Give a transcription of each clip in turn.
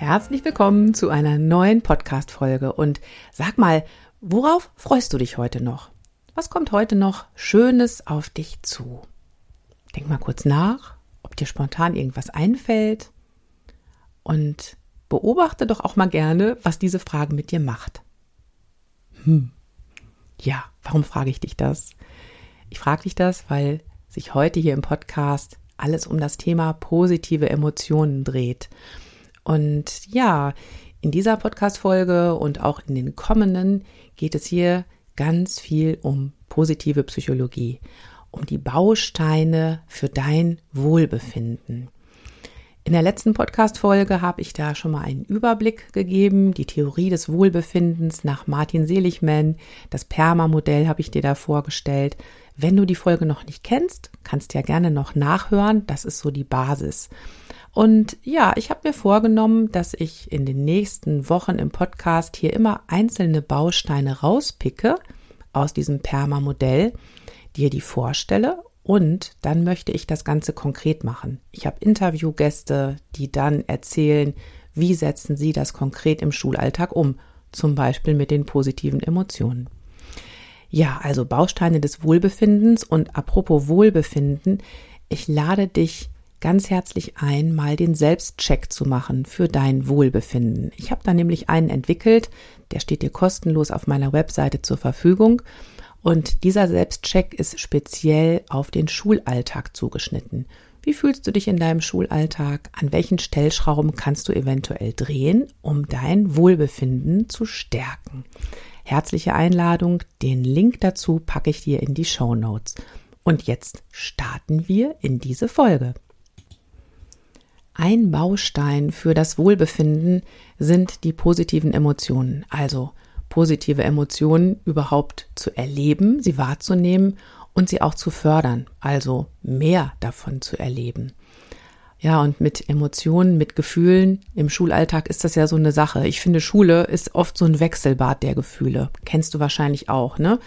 Herzlich willkommen zu einer neuen Podcast-Folge und sag mal, worauf freust du dich heute noch? Was kommt heute noch Schönes auf dich zu? Denk mal kurz nach, ob dir spontan irgendwas einfällt und beobachte doch auch mal gerne, was diese Frage mit dir macht. Hm. Ja, warum frage ich dich das? Ich frage dich das, weil sich heute hier im Podcast alles um das Thema positive Emotionen dreht. Und ja, in dieser Podcast-Folge und auch in den kommenden geht es hier ganz viel um positive Psychologie, um die Bausteine für dein Wohlbefinden. In der letzten Podcast-Folge habe ich da schon mal einen Überblick gegeben, die Theorie des Wohlbefindens nach Martin Seligman, das PERMA-Modell habe ich dir da vorgestellt. Wenn du die Folge noch nicht kennst, kannst du ja gerne noch nachhören, das ist so die Basis. Und ja, ich habe mir vorgenommen, dass ich in den nächsten Wochen im Podcast hier immer einzelne Bausteine rauspicke aus diesem Perma-Modell, dir die vorstelle und dann möchte ich das Ganze konkret machen. Ich habe Interviewgäste, die dann erzählen, wie setzen sie das konkret im Schulalltag um, zum Beispiel mit den positiven Emotionen. Ja, also Bausteine des Wohlbefindens und apropos Wohlbefinden, ich lade dich ganz herzlich ein, mal den Selbstcheck zu machen für dein Wohlbefinden. Ich habe da nämlich einen entwickelt, der steht dir kostenlos auf meiner Webseite zur Verfügung. Und dieser Selbstcheck ist speziell auf den Schulalltag zugeschnitten. Wie fühlst du dich in deinem Schulalltag? An welchen Stellschrauben kannst du eventuell drehen, um dein Wohlbefinden zu stärken? Herzliche Einladung, den Link dazu packe ich dir in die Show Notes. Und jetzt starten wir in diese Folge. Ein Baustein für das Wohlbefinden sind die positiven Emotionen, also positive Emotionen überhaupt zu erleben, sie wahrzunehmen und sie auch zu fördern, also mehr davon zu erleben. Ja, und mit Emotionen, mit Gefühlen im Schulalltag ist das ja so eine Sache. Ich finde, Schule ist oft so ein Wechselbad der Gefühle. Kennst du wahrscheinlich auch, ne?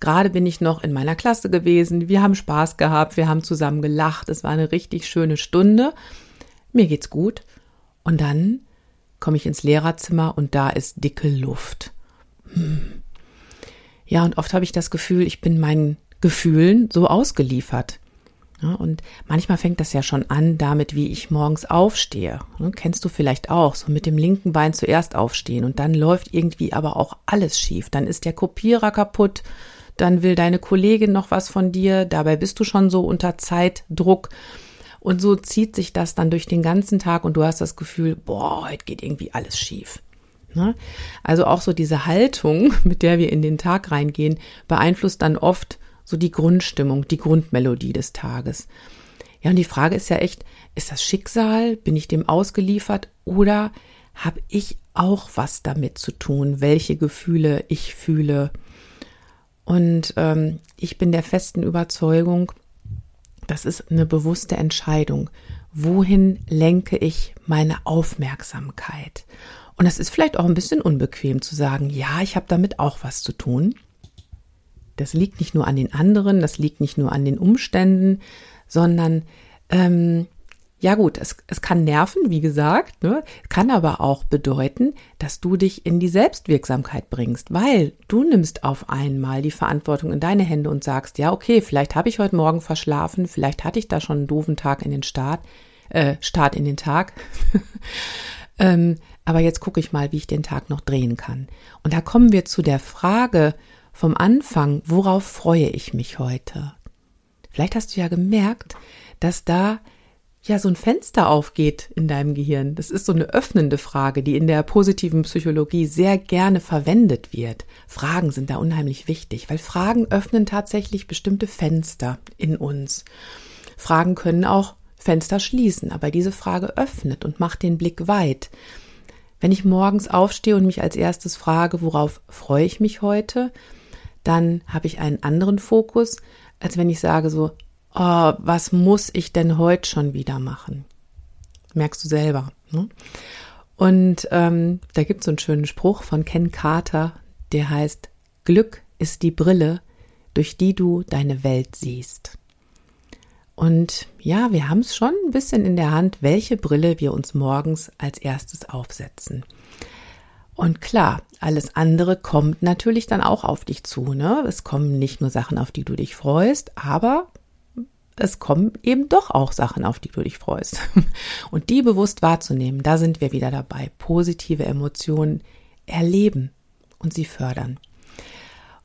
Gerade bin ich noch in meiner Klasse gewesen. Wir haben Spaß gehabt. Wir haben zusammen gelacht. Es war eine richtig schöne Stunde mir geht's gut. Und dann komme ich ins Lehrerzimmer und da ist dicke Luft. Hm. Ja, und oft habe ich das Gefühl, ich bin meinen Gefühlen so ausgeliefert. Ja, und manchmal fängt das ja schon an damit, wie ich morgens aufstehe. Ne, kennst du vielleicht auch, so mit dem linken Bein zuerst aufstehen und dann läuft irgendwie aber auch alles schief. Dann ist der Kopierer kaputt, dann will deine Kollegin noch was von dir, dabei bist du schon so unter Zeitdruck und so zieht sich das dann durch den ganzen Tag und du hast das Gefühl, boah, heute geht irgendwie alles schief. Ne? Also auch so diese Haltung, mit der wir in den Tag reingehen, beeinflusst dann oft so die Grundstimmung, die Grundmelodie des Tages. Ja, und die Frage ist ja echt, ist das Schicksal? Bin ich dem ausgeliefert? Oder habe ich auch was damit zu tun, welche Gefühle ich fühle? Und ähm, ich bin der festen Überzeugung, das ist eine bewusste Entscheidung. Wohin lenke ich meine Aufmerksamkeit? Und das ist vielleicht auch ein bisschen unbequem zu sagen, ja, ich habe damit auch was zu tun. Das liegt nicht nur an den anderen, das liegt nicht nur an den Umständen, sondern ähm, ja gut, es, es kann nerven, wie gesagt, ne? kann aber auch bedeuten, dass du dich in die Selbstwirksamkeit bringst, weil du nimmst auf einmal die Verantwortung in deine Hände und sagst, ja okay, vielleicht habe ich heute Morgen verschlafen, vielleicht hatte ich da schon einen doofen Tag in den Start, äh, Start in den Tag. ähm, aber jetzt gucke ich mal, wie ich den Tag noch drehen kann. Und da kommen wir zu der Frage vom Anfang, worauf freue ich mich heute? Vielleicht hast du ja gemerkt, dass da ja so ein Fenster aufgeht in deinem Gehirn. Das ist so eine öffnende Frage, die in der positiven Psychologie sehr gerne verwendet wird. Fragen sind da unheimlich wichtig, weil Fragen öffnen tatsächlich bestimmte Fenster in uns. Fragen können auch Fenster schließen, aber diese Frage öffnet und macht den Blick weit. Wenn ich morgens aufstehe und mich als erstes frage, worauf freue ich mich heute, dann habe ich einen anderen Fokus, als wenn ich sage so, oh, was muss ich denn heute schon wieder machen? Merkst du selber. Ne? Und ähm, da gibt es so einen schönen Spruch von Ken Carter, der heißt, Glück ist die Brille, durch die du deine Welt siehst. Und ja, wir haben es schon ein bisschen in der Hand, welche Brille wir uns morgens als erstes aufsetzen. Und klar, alles andere kommt natürlich dann auch auf dich zu. Ne? Es kommen nicht nur Sachen, auf die du dich freust, aber es kommen eben doch auch Sachen, auf die du dich freust. Und die bewusst wahrzunehmen, da sind wir wieder dabei. Positive Emotionen erleben und sie fördern.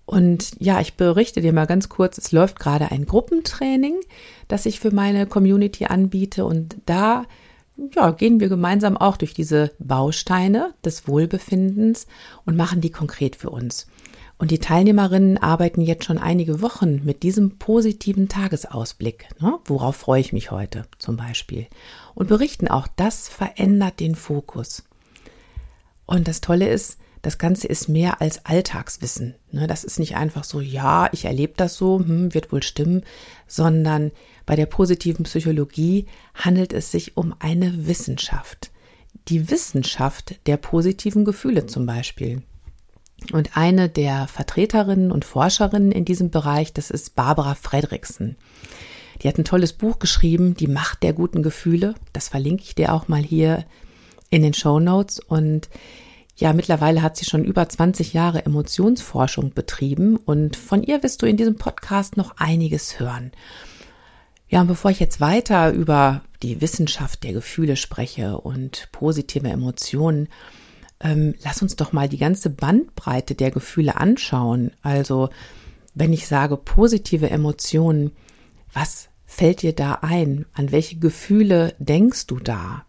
Und ja, ich berichte dir mal ganz kurz, es läuft gerade ein Gruppentraining, das ich für meine Community anbiete und da ja, gehen wir gemeinsam auch durch diese Bausteine des Wohlbefindens und machen die konkret für uns. Und die Teilnehmerinnen arbeiten jetzt schon einige Wochen mit diesem positiven Tagesausblick. Ne? Worauf freue ich mich heute zum Beispiel? Und berichten auch, das verändert den Fokus. Und das Tolle ist, das Ganze ist mehr als Alltagswissen. Ne? Das ist nicht einfach so, ja, ich erlebe das so, hm, wird wohl stimmen, sondern bei der positiven Psychologie handelt es sich um eine Wissenschaft. Die Wissenschaft der positiven Gefühle zum Beispiel. Und eine der Vertreterinnen und Forscherinnen in diesem Bereich, das ist Barbara Fredriksen. Die hat ein tolles Buch geschrieben, Die Macht der guten Gefühle. Das verlinke ich dir auch mal hier in den Show Notes. Und ja, mittlerweile hat sie schon über 20 Jahre Emotionsforschung betrieben und von ihr wirst du in diesem Podcast noch einiges hören. Ja, und bevor ich jetzt weiter über die Wissenschaft der Gefühle spreche und positive Emotionen, ähm, lass uns doch mal die ganze Bandbreite der Gefühle anschauen. Also, wenn ich sage positive Emotionen, was fällt dir da ein? An welche Gefühle denkst du da?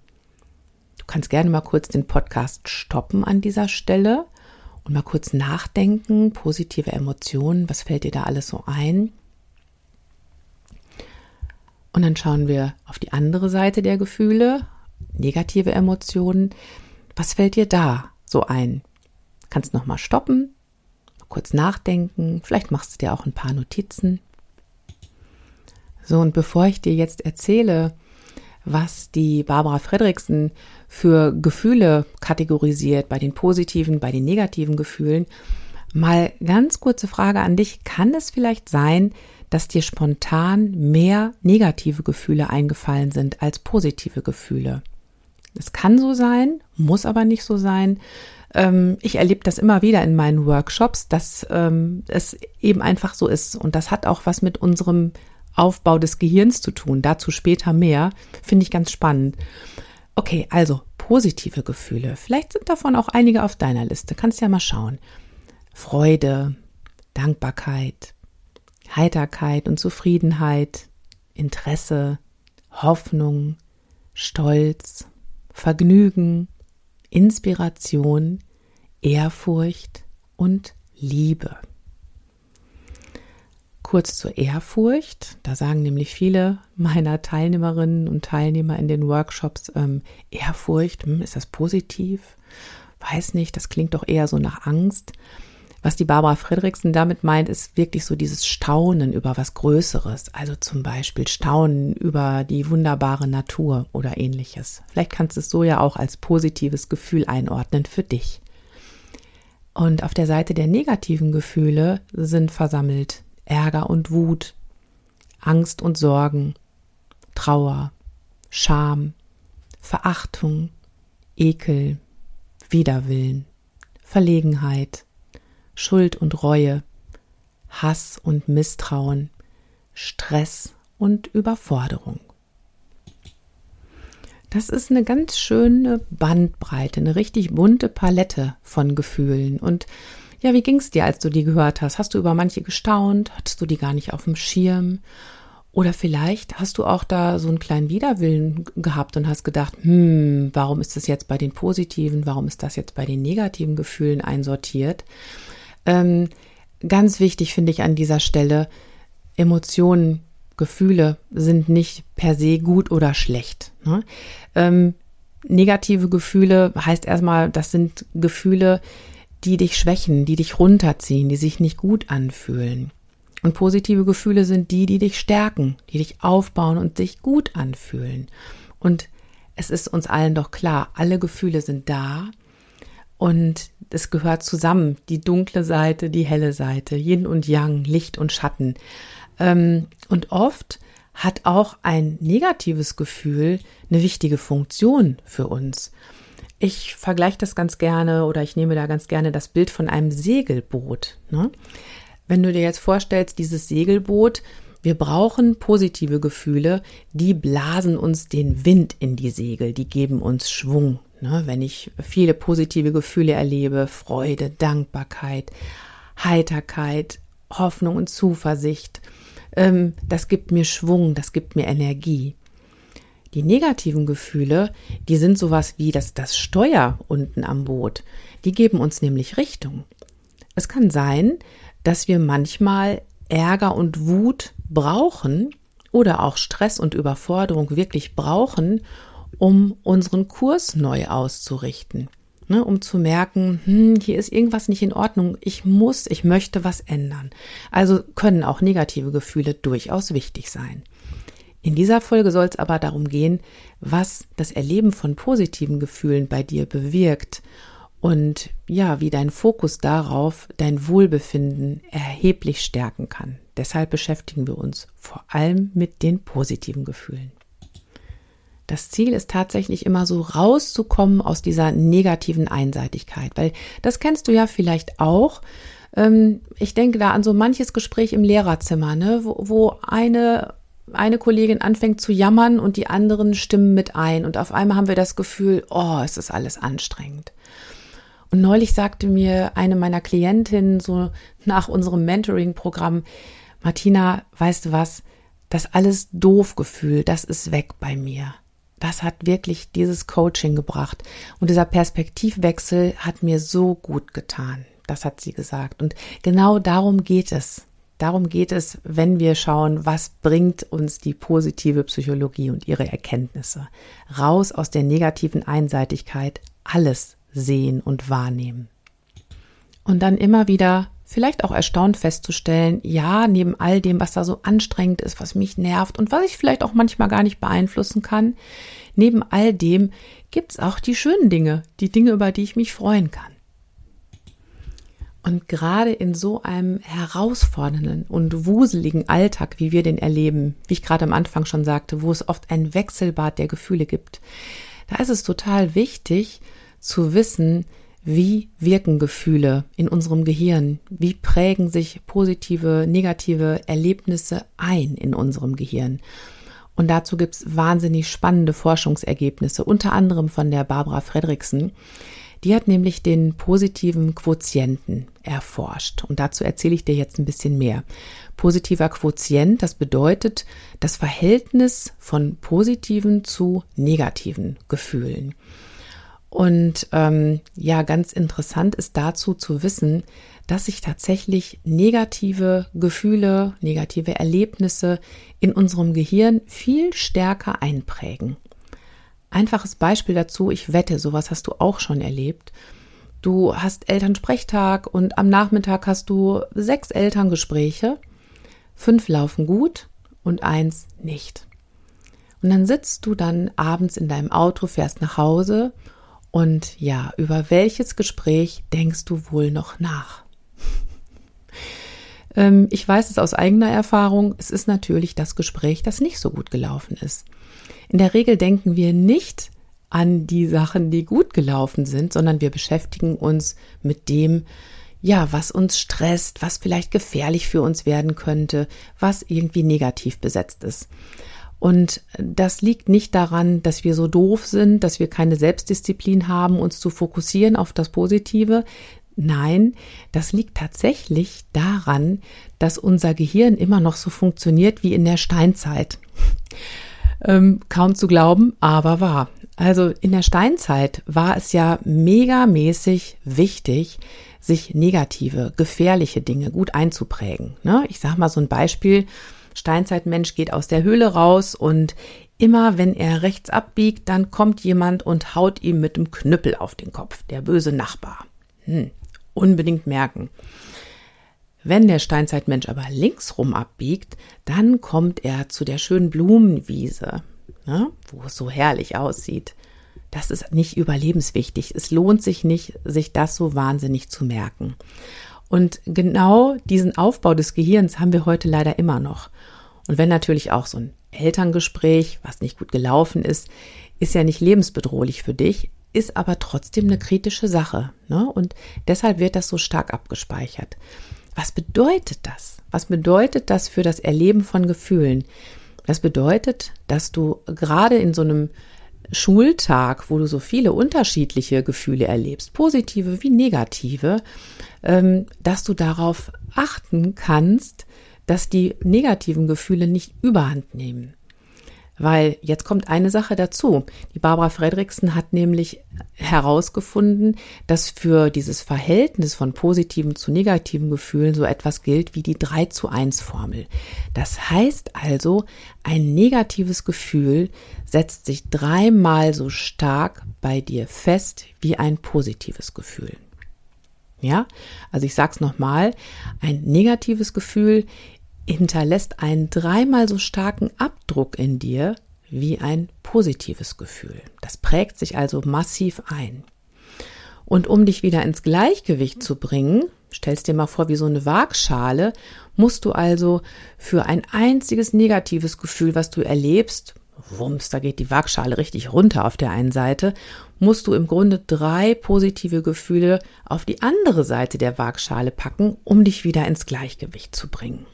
Du kannst gerne mal kurz den Podcast stoppen an dieser Stelle und mal kurz nachdenken. Positive Emotionen, was fällt dir da alles so ein? Und dann schauen wir auf die andere Seite der Gefühle, negative Emotionen. Was fällt dir da so ein? Kannst noch mal stoppen, kurz nachdenken. Vielleicht machst du dir auch ein paar Notizen. So, und bevor ich dir jetzt erzähle, was die Barbara Fredriksen für Gefühle kategorisiert, bei den positiven, bei den negativen Gefühlen. Mal ganz kurze Frage an dich. Kann es vielleicht sein, dass dir spontan mehr negative Gefühle eingefallen sind als positive Gefühle? Es kann so sein, muss aber nicht so sein. Ähm, ich erlebe das immer wieder in meinen Workshops, dass ähm, es eben einfach so ist. Und das hat auch was mit unserem Aufbau des Gehirns zu tun. Dazu später mehr. Finde ich ganz spannend. Okay, also positive Gefühle. Vielleicht sind davon auch einige auf deiner Liste. Kannst ja mal schauen. Freude, Dankbarkeit, Heiterkeit und Zufriedenheit, Interesse, Hoffnung, Stolz, Vergnügen, Inspiration, Ehrfurcht und Liebe. Kurz zur Ehrfurcht. Da sagen nämlich viele meiner Teilnehmerinnen und Teilnehmer in den Workshops, ähm, Ehrfurcht, hm, ist das positiv? Weiß nicht, das klingt doch eher so nach Angst. Was die Barbara Friedrichsen damit meint, ist wirklich so dieses Staunen über was Größeres. Also zum Beispiel Staunen über die wunderbare Natur oder ähnliches. Vielleicht kannst du es so ja auch als positives Gefühl einordnen für dich. Und auf der Seite der negativen Gefühle sind versammelt Ärger und Wut, Angst und Sorgen, Trauer, Scham, Verachtung, Ekel, Widerwillen, Verlegenheit, Schuld und Reue, Hass und Misstrauen, Stress und Überforderung. Das ist eine ganz schöne Bandbreite, eine richtig bunte Palette von Gefühlen. Und ja, wie ging es dir, als du die gehört hast? Hast du über manche gestaunt? Hattest du die gar nicht auf dem Schirm? Oder vielleicht hast du auch da so einen kleinen Widerwillen gehabt und hast gedacht, hm, warum ist das jetzt bei den positiven, warum ist das jetzt bei den negativen Gefühlen einsortiert? Ähm, ganz wichtig finde ich an dieser Stelle, Emotionen, Gefühle sind nicht per se gut oder schlecht. Ne? Ähm, negative Gefühle heißt erstmal, das sind Gefühle, die dich schwächen, die dich runterziehen, die sich nicht gut anfühlen. Und positive Gefühle sind die, die dich stärken, die dich aufbauen und sich gut anfühlen. Und es ist uns allen doch klar, alle Gefühle sind da und es gehört zusammen, die dunkle Seite, die helle Seite, Yin und Yang, Licht und Schatten. Ähm, und oft hat auch ein negatives Gefühl eine wichtige Funktion für uns. Ich vergleiche das ganz gerne oder ich nehme da ganz gerne das Bild von einem Segelboot. Ne? Wenn du dir jetzt vorstellst, dieses Segelboot, wir brauchen positive Gefühle, die blasen uns den Wind in die Segel, die geben uns Schwung. Ne? Wenn ich viele positive Gefühle erlebe, Freude, Dankbarkeit, Heiterkeit, Hoffnung und Zuversicht, ähm, das gibt mir Schwung, das gibt mir Energie. Die negativen Gefühle, die sind sowas wie das, das Steuer unten am Boot. Die geben uns nämlich Richtung. Es kann sein, dass wir manchmal Ärger und Wut brauchen oder auch Stress und Überforderung wirklich brauchen, um unseren Kurs neu auszurichten. Ne, um zu merken, hm, hier ist irgendwas nicht in Ordnung, ich muss, ich möchte was ändern. Also können auch negative Gefühle durchaus wichtig sein. In dieser Folge soll es aber darum gehen, was das Erleben von positiven Gefühlen bei dir bewirkt und ja, wie dein Fokus darauf dein Wohlbefinden erheblich stärken kann. Deshalb beschäftigen wir uns vor allem mit den positiven Gefühlen. Das Ziel ist tatsächlich immer so rauszukommen aus dieser negativen Einseitigkeit, weil das kennst du ja vielleicht auch. Ähm, ich denke da an so manches Gespräch im Lehrerzimmer, ne, wo, wo eine eine Kollegin anfängt zu jammern und die anderen stimmen mit ein und auf einmal haben wir das Gefühl, oh, es ist alles anstrengend. Und neulich sagte mir eine meiner Klientinnen so nach unserem Mentoring-Programm, Martina, weißt du was? Das alles doof Gefühl, das ist weg bei mir. Das hat wirklich dieses Coaching gebracht. Und dieser Perspektivwechsel hat mir so gut getan. Das hat sie gesagt. Und genau darum geht es. Darum geht es, wenn wir schauen, was bringt uns die positive Psychologie und ihre Erkenntnisse. Raus aus der negativen Einseitigkeit, alles sehen und wahrnehmen. Und dann immer wieder vielleicht auch erstaunt festzustellen, ja, neben all dem, was da so anstrengend ist, was mich nervt und was ich vielleicht auch manchmal gar nicht beeinflussen kann, neben all dem gibt's auch die schönen Dinge, die Dinge, über die ich mich freuen kann. Und gerade in so einem herausfordernden und wuseligen Alltag, wie wir den erleben, wie ich gerade am Anfang schon sagte, wo es oft ein Wechselbad der Gefühle gibt, da ist es total wichtig, zu wissen, wie wirken Gefühle in unserem Gehirn? Wie prägen sich positive, negative Erlebnisse ein in unserem Gehirn? Und dazu gibt's wahnsinnig spannende Forschungsergebnisse, unter anderem von der Barbara Fredriksen. Die hat nämlich den positiven Quotienten erforscht. Und dazu erzähle ich dir jetzt ein bisschen mehr. Positiver Quotient, das bedeutet das Verhältnis von positiven zu negativen Gefühlen. Und ähm, ja, ganz interessant ist dazu zu wissen, dass sich tatsächlich negative Gefühle, negative Erlebnisse in unserem Gehirn viel stärker einprägen. Einfaches Beispiel dazu, ich wette, sowas hast du auch schon erlebt. Du hast Elternsprechtag und am Nachmittag hast du sechs Elterngespräche, fünf laufen gut und eins nicht. Und dann sitzt du dann abends in deinem Auto, fährst nach Hause und ja, über welches Gespräch denkst du wohl noch nach? ähm, ich weiß es aus eigener Erfahrung, es ist natürlich das Gespräch, das nicht so gut gelaufen ist. In der Regel denken wir nicht an die Sachen, die gut gelaufen sind, sondern wir beschäftigen uns mit dem, ja, was uns stresst, was vielleicht gefährlich für uns werden könnte, was irgendwie negativ besetzt ist. Und das liegt nicht daran, dass wir so doof sind, dass wir keine Selbstdisziplin haben, uns zu fokussieren auf das Positive. Nein, das liegt tatsächlich daran, dass unser Gehirn immer noch so funktioniert wie in der Steinzeit. Ähm, kaum zu glauben, aber wahr. Also in der Steinzeit war es ja megamäßig wichtig, sich negative, gefährliche Dinge gut einzuprägen. Ne? Ich sage mal so ein Beispiel. Steinzeitmensch geht aus der Höhle raus und immer wenn er rechts abbiegt, dann kommt jemand und haut ihm mit dem Knüppel auf den Kopf, der böse Nachbar. Hm, unbedingt merken. Wenn der Steinzeitmensch aber linksrum abbiegt, dann kommt er zu der schönen Blumenwiese, ne, wo es so herrlich aussieht. Das ist nicht überlebenswichtig. Es lohnt sich nicht, sich das so wahnsinnig zu merken. Und genau diesen Aufbau des Gehirns haben wir heute leider immer noch. Und wenn natürlich auch so ein Elterngespräch, was nicht gut gelaufen ist, ist ja nicht lebensbedrohlich für dich, ist aber trotzdem eine kritische Sache. Ne? Und deshalb wird das so stark abgespeichert. Was bedeutet das? Was bedeutet das für das Erleben von Gefühlen? Das bedeutet, dass du gerade in so einem Schultag, wo du so viele unterschiedliche Gefühle erlebst, positive wie negative, ähm, dass du darauf achten kannst, dass die negativen Gefühle nicht überhand nehmen. Weil jetzt kommt eine Sache dazu. Die Barbara Fredriksen hat nämlich herausgefunden, dass für dieses Verhältnis von positiven zu negativen Gefühlen so etwas gilt wie die 3 zu 1 Formel. Das heißt also, ein negatives Gefühl setzt sich dreimal so stark bei dir fest wie ein positives Gefühl. Ja, also ich sag's nochmal, ein negatives Gefühl hinterlässt einen dreimal so starken Abdruck in dir wie ein positives Gefühl. Das prägt sich also massiv ein. Und um dich wieder ins Gleichgewicht zu bringen, stellst dir mal vor wie so eine Waagschale, musst du also für ein einziges negatives Gefühl, was du erlebst, wumms, da geht die Waagschale richtig runter auf der einen Seite, musst du im Grunde drei positive Gefühle auf die andere Seite der Waagschale packen, um dich wieder ins Gleichgewicht zu bringen.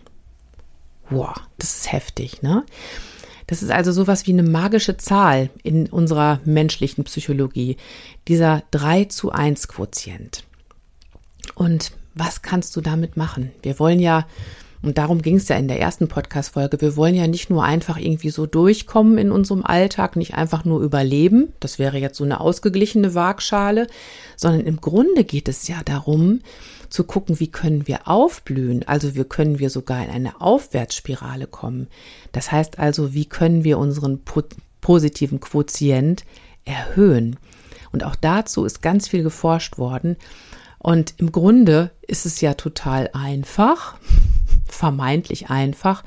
Wow, das ist heftig, ne? Das ist also sowas wie eine magische Zahl in unserer menschlichen Psychologie, dieser 3 zu 1 Quotient. Und was kannst du damit machen? Wir wollen ja, und darum ging es ja in der ersten Podcast-Folge, wir wollen ja nicht nur einfach irgendwie so durchkommen in unserem Alltag, nicht einfach nur überleben, das wäre jetzt so eine ausgeglichene Waagschale, sondern im Grunde geht es ja darum, zu gucken, wie können wir aufblühen, also wie können wir sogar in eine Aufwärtsspirale kommen. Das heißt also, wie können wir unseren positiven Quotient erhöhen. Und auch dazu ist ganz viel geforscht worden. Und im Grunde ist es ja total einfach, vermeintlich einfach.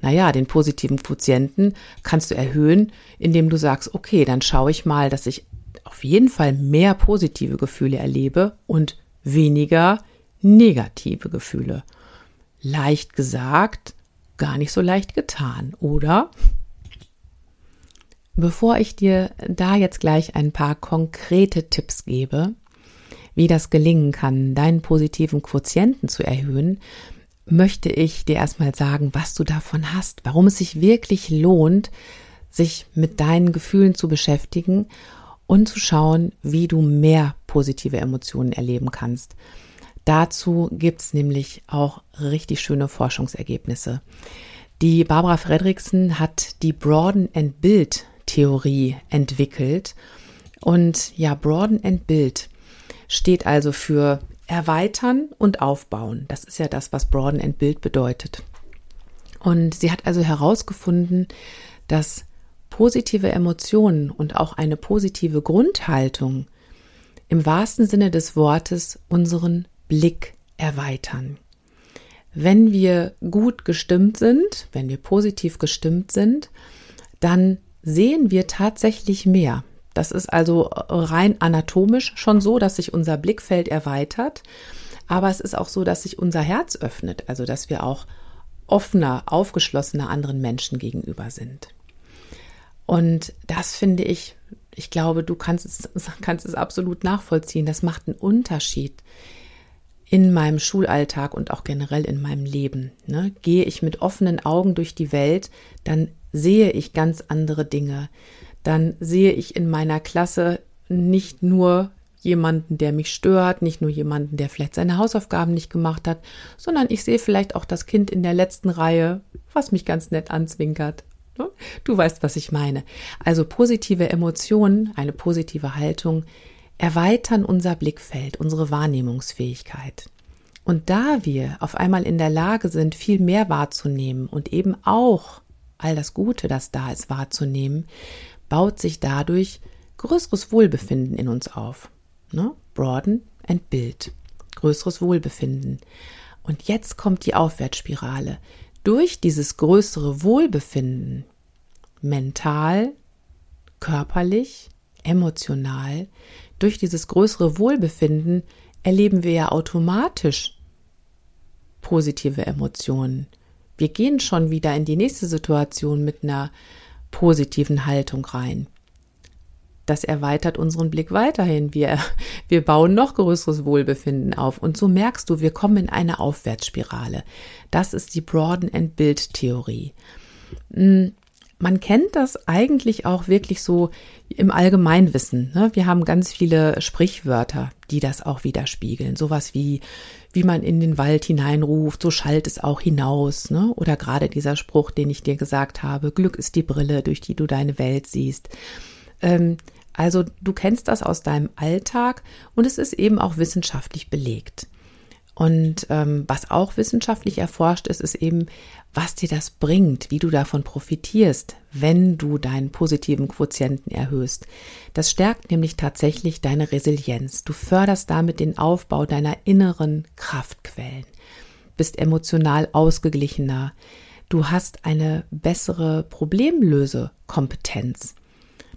Naja, den positiven Quotienten kannst du erhöhen, indem du sagst, okay, dann schaue ich mal, dass ich auf jeden Fall mehr positive Gefühle erlebe und weniger negative Gefühle. Leicht gesagt, gar nicht so leicht getan, oder? Bevor ich dir da jetzt gleich ein paar konkrete Tipps gebe, wie das gelingen kann, deinen positiven Quotienten zu erhöhen, möchte ich dir erstmal sagen, was du davon hast, warum es sich wirklich lohnt, sich mit deinen Gefühlen zu beschäftigen und zu schauen, wie du mehr positive Emotionen erleben kannst. Dazu gibt's nämlich auch richtig schöne Forschungsergebnisse. Die Barbara Fredriksen hat die Broaden and Build Theorie entwickelt. Und ja, Broaden and Build steht also für erweitern und aufbauen. Das ist ja das, was Broaden and Build bedeutet. Und sie hat also herausgefunden, dass positive Emotionen und auch eine positive Grundhaltung im wahrsten Sinne des Wortes unseren Blick erweitern. Wenn wir gut gestimmt sind, wenn wir positiv gestimmt sind, dann sehen wir tatsächlich mehr. Das ist also rein anatomisch schon so, dass sich unser Blickfeld erweitert, aber es ist auch so, dass sich unser Herz öffnet, also dass wir auch offener, aufgeschlossener anderen Menschen gegenüber sind. Und das finde ich, ich glaube, du kannst es, kannst es absolut nachvollziehen. Das macht einen Unterschied in meinem Schulalltag und auch generell in meinem Leben. Ne? Gehe ich mit offenen Augen durch die Welt, dann sehe ich ganz andere Dinge. Dann sehe ich in meiner Klasse nicht nur jemanden, der mich stört, nicht nur jemanden, der vielleicht seine Hausaufgaben nicht gemacht hat, sondern ich sehe vielleicht auch das Kind in der letzten Reihe, was mich ganz nett anzwinkert. Ne? Du weißt, was ich meine. Also positive Emotionen, eine positive Haltung erweitern unser Blickfeld, unsere Wahrnehmungsfähigkeit. Und da wir auf einmal in der Lage sind, viel mehr wahrzunehmen und eben auch all das Gute, das da ist, wahrzunehmen, baut sich dadurch größeres Wohlbefinden in uns auf. Ne? Broaden and build. Größeres Wohlbefinden. Und jetzt kommt die Aufwärtsspirale. Durch dieses größere Wohlbefinden, mental, körperlich, emotional, durch dieses größere Wohlbefinden erleben wir ja automatisch positive Emotionen. Wir gehen schon wieder in die nächste Situation mit einer positiven Haltung rein das erweitert unseren Blick weiterhin. Wir, wir bauen noch größeres Wohlbefinden auf. Und so merkst du, wir kommen in eine Aufwärtsspirale. Das ist die Broaden and Build Theorie. Hm, man kennt das eigentlich auch wirklich so im Allgemeinwissen. Ne? Wir haben ganz viele Sprichwörter, die das auch widerspiegeln. Sowas wie, wie man in den Wald hineinruft, so schallt es auch hinaus. Ne? Oder gerade dieser Spruch, den ich dir gesagt habe, Glück ist die Brille, durch die du deine Welt siehst. Ähm, also du kennst das aus deinem Alltag und es ist eben auch wissenschaftlich belegt. Und ähm, was auch wissenschaftlich erforscht ist, ist eben, was dir das bringt, wie du davon profitierst, wenn du deinen positiven Quotienten erhöhst. Das stärkt nämlich tatsächlich deine Resilienz. Du förderst damit den Aufbau deiner inneren Kraftquellen, bist emotional ausgeglichener, du hast eine bessere Problemlösekompetenz.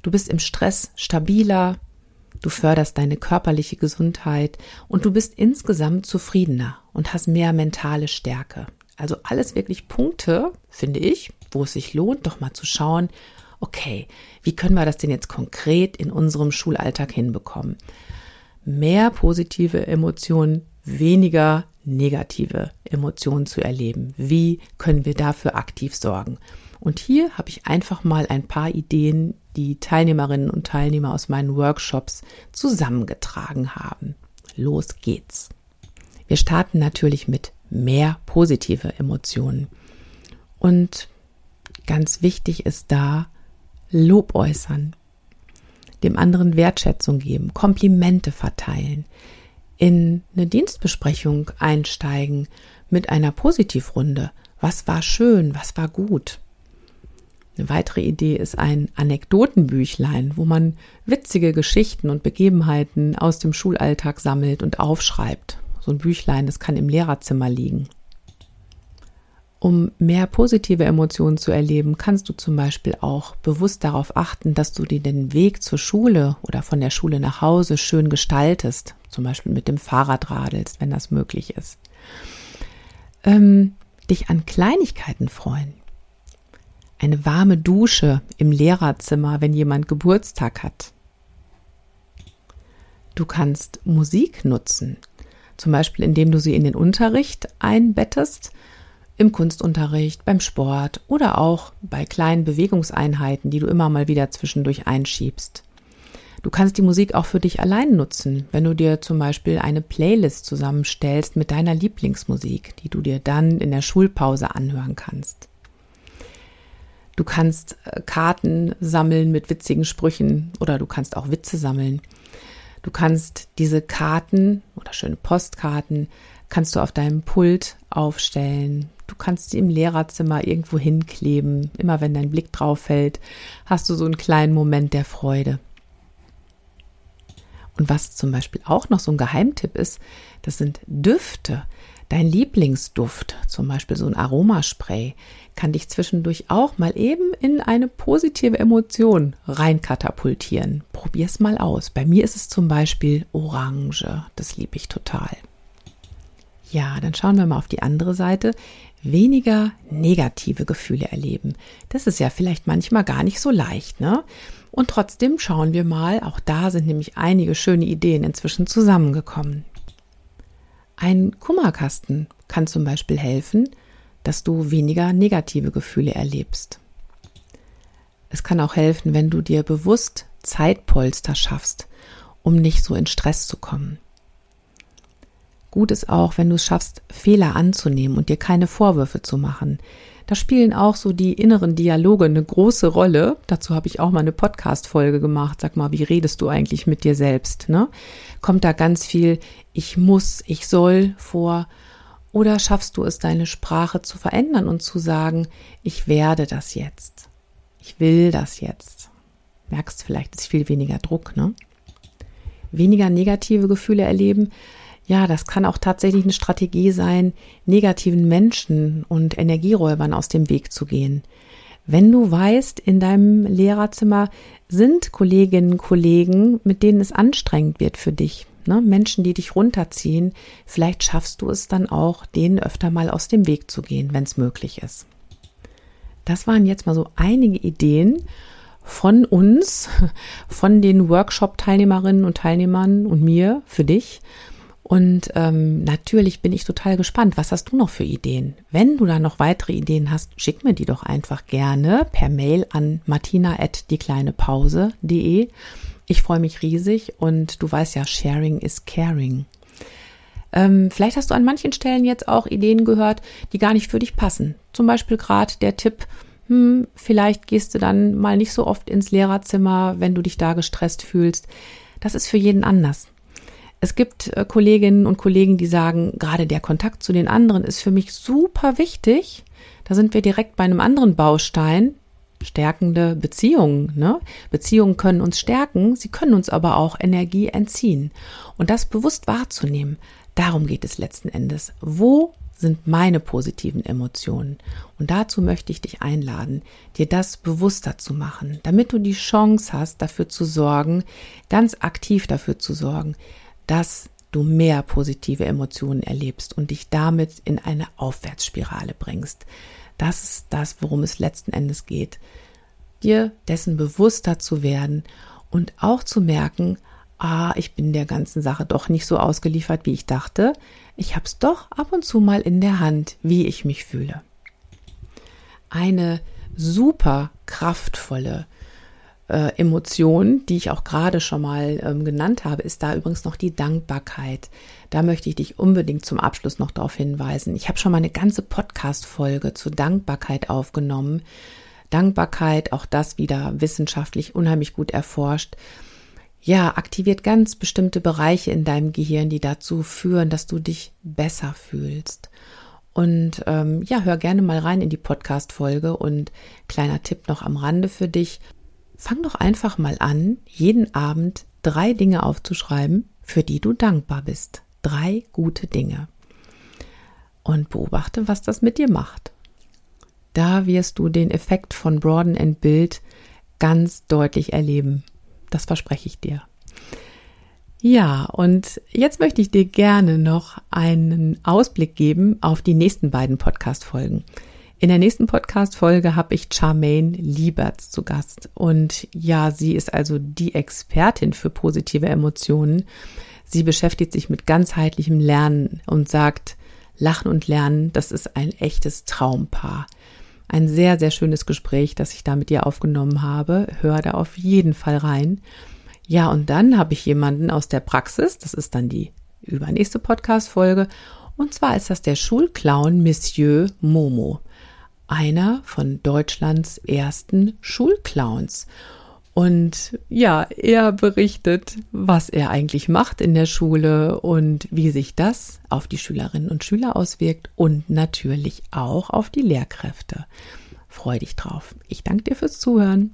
Du bist im Stress stabiler, du förderst deine körperliche Gesundheit und du bist insgesamt zufriedener und hast mehr mentale Stärke. Also alles wirklich Punkte, finde ich, wo es sich lohnt, doch mal zu schauen, okay, wie können wir das denn jetzt konkret in unserem Schulalltag hinbekommen? Mehr positive Emotionen, weniger negative Emotionen zu erleben. Wie können wir dafür aktiv sorgen? Und hier habe ich einfach mal ein paar Ideen, die Teilnehmerinnen und Teilnehmer aus meinen Workshops zusammengetragen haben. Los geht's. Wir starten natürlich mit mehr positive Emotionen. Und ganz wichtig ist da Lob äußern, dem anderen Wertschätzung geben, Komplimente verteilen, in eine Dienstbesprechung einsteigen mit einer Positivrunde. Was war schön, was war gut? Eine weitere Idee ist ein Anekdotenbüchlein, wo man witzige Geschichten und Begebenheiten aus dem Schulalltag sammelt und aufschreibt. So ein Büchlein, das kann im Lehrerzimmer liegen. Um mehr positive Emotionen zu erleben, kannst du zum Beispiel auch bewusst darauf achten, dass du dir den Weg zur Schule oder von der Schule nach Hause schön gestaltest, zum Beispiel mit dem Fahrrad radelst, wenn das möglich ist. Ähm, dich an Kleinigkeiten freuen eine warme Dusche im Lehrerzimmer, wenn jemand Geburtstag hat. Du kannst Musik nutzen, zum Beispiel indem du sie in den Unterricht einbettest, im Kunstunterricht, beim Sport oder auch bei kleinen Bewegungseinheiten, die du immer mal wieder zwischendurch einschiebst. Du kannst die Musik auch für dich allein nutzen, wenn du dir zum Beispiel eine Playlist zusammenstellst mit deiner Lieblingsmusik, die du dir dann in der Schulpause anhören kannst. Du kannst äh, Karten sammeln mit witzigen Sprüchen oder du kannst auch Witze sammeln. Du kannst diese Karten oder schöne Postkarten kannst du auf deinem Pult aufstellen. Du kannst sie im Lehrerzimmer irgendwo hinkleben. Immer wenn dein Blick drauf fällt, hast du so einen kleinen Moment der Freude. Und was zum Beispiel auch noch so ein Geheimtipp ist, das sind Düfte. Dein Lieblingsduft, zum Beispiel so ein Aromaspray, kann dich zwischendurch auch mal eben in eine positive Emotion reinkatapultieren. Probier's mal aus. Bei mir ist es zum Beispiel Orange. Das liebe ich total. Ja, dann schauen wir mal auf die andere Seite. Weniger negative Gefühle erleben. Das ist ja vielleicht manchmal gar nicht so leicht, ne? Und trotzdem schauen wir mal, auch da sind nämlich einige schöne Ideen inzwischen zusammengekommen. Ein Kummerkasten kann zum Beispiel helfen, dass du weniger negative Gefühle erlebst. Es kann auch helfen, wenn du dir bewusst Zeitpolster schaffst, um nicht so in Stress zu kommen. Gut ist auch, wenn du es schaffst, Fehler anzunehmen und dir keine Vorwürfe zu machen. Da spielen auch so die inneren Dialoge eine große Rolle. Dazu habe ich auch mal eine Podcast-Folge gemacht. Sag mal, wie redest du eigentlich mit dir selbst? Ne? Kommt da ganz viel ich muss, ich soll vor? Oder schaffst du es, deine Sprache zu verändern und zu sagen, ich werde das jetzt? Ich will das jetzt. Merkst vielleicht, ist viel weniger Druck, ne? Weniger negative Gefühle erleben. Ja, das kann auch tatsächlich eine Strategie sein, negativen Menschen und Energieräubern aus dem Weg zu gehen. Wenn du weißt, in deinem Lehrerzimmer sind Kolleginnen und Kollegen, mit denen es anstrengend wird für dich, ne? Menschen, die dich runterziehen, vielleicht schaffst du es dann auch, denen öfter mal aus dem Weg zu gehen, wenn es möglich ist. Das waren jetzt mal so einige Ideen von uns, von den Workshop-Teilnehmerinnen und Teilnehmern und mir für dich. Und ähm, natürlich bin ich total gespannt. Was hast du noch für Ideen? Wenn du da noch weitere Ideen hast, schick mir die doch einfach gerne per Mail an martina@diekleinepause.de. Ich freue mich riesig und du weißt ja, Sharing is Caring. Ähm, vielleicht hast du an manchen Stellen jetzt auch Ideen gehört, die gar nicht für dich passen. Zum Beispiel gerade der Tipp, hm, vielleicht gehst du dann mal nicht so oft ins Lehrerzimmer, wenn du dich da gestresst fühlst. Das ist für jeden anders. Es gibt äh, Kolleginnen und Kollegen, die sagen, gerade der Kontakt zu den anderen ist für mich super wichtig. Da sind wir direkt bei einem anderen Baustein, stärkende Beziehungen. Ne? Beziehungen können uns stärken, sie können uns aber auch Energie entziehen. Und das bewusst wahrzunehmen, Darum geht es letzten Endes. Wo sind meine positiven Emotionen? Und dazu möchte ich dich einladen, dir das bewusster zu machen, damit du die Chance hast, dafür zu sorgen, ganz aktiv dafür zu sorgen, dass du mehr positive Emotionen erlebst und dich damit in eine Aufwärtsspirale bringst. Das ist das, worum es letzten Endes geht. Dir dessen bewusster zu werden und auch zu merken, ah, ich bin der ganzen Sache doch nicht so ausgeliefert, wie ich dachte. Ich hab's doch ab und zu mal in der Hand, wie ich mich fühle. Eine super kraftvolle äh, Emotion, die ich auch gerade schon mal ähm, genannt habe, ist da übrigens noch die Dankbarkeit. Da möchte ich dich unbedingt zum Abschluss noch darauf hinweisen. Ich habe schon mal eine ganze Podcast-Folge zur Dankbarkeit aufgenommen. Dankbarkeit, auch das wieder wissenschaftlich unheimlich gut erforscht ja, aktiviert ganz bestimmte Bereiche in deinem Gehirn, die dazu führen, dass du dich besser fühlst. Und ähm, ja, hör gerne mal rein in die Podcast-Folge und kleiner Tipp noch am Rande für dich. Fang doch einfach mal an, jeden Abend drei Dinge aufzuschreiben, für die du dankbar bist. Drei gute Dinge. Und beobachte, was das mit dir macht. Da wirst du den Effekt von Broaden and Build ganz deutlich erleben. Das verspreche ich dir. Ja, und jetzt möchte ich dir gerne noch einen Ausblick geben auf die nächsten beiden Podcast-Folgen. In der nächsten Podcast-Folge habe ich Charmaine Lieberts zu Gast. Und ja, sie ist also die Expertin für positive Emotionen. Sie beschäftigt sich mit ganzheitlichem Lernen und sagt, Lachen und Lernen, das ist ein echtes Traumpaar. Ein sehr, sehr schönes Gespräch, das ich da mit dir aufgenommen habe. Hör da auf jeden Fall rein. Ja, und dann habe ich jemanden aus der Praxis, das ist dann die übernächste Podcast-Folge, und zwar ist das der Schulclown Monsieur Momo, einer von Deutschlands ersten Schulclowns. Und ja, er berichtet, was er eigentlich macht in der Schule und wie sich das auf die Schülerinnen und Schüler auswirkt und natürlich auch auf die Lehrkräfte. Freu dich drauf. Ich danke dir fürs Zuhören.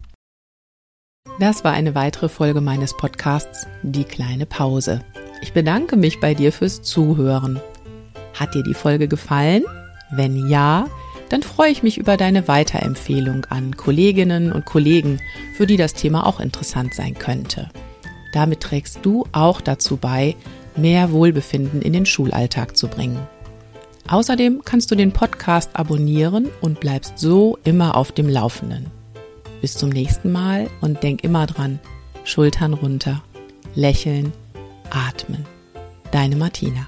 Das war eine weitere Folge meines Podcasts Die kleine Pause. Ich bedanke mich bei dir fürs Zuhören. Hat dir die Folge gefallen? Wenn ja, dann freue ich mich über deine Weiterempfehlung an Kolleginnen und Kollegen, für die das Thema auch interessant sein könnte. Damit trägst du auch dazu bei, mehr Wohlbefinden in den Schulalltag zu bringen. Außerdem kannst du den Podcast abonnieren und bleibst so immer auf dem Laufenden. Bis zum nächsten Mal und denk immer dran, Schultern runter, lächeln, atmen. Deine Martina.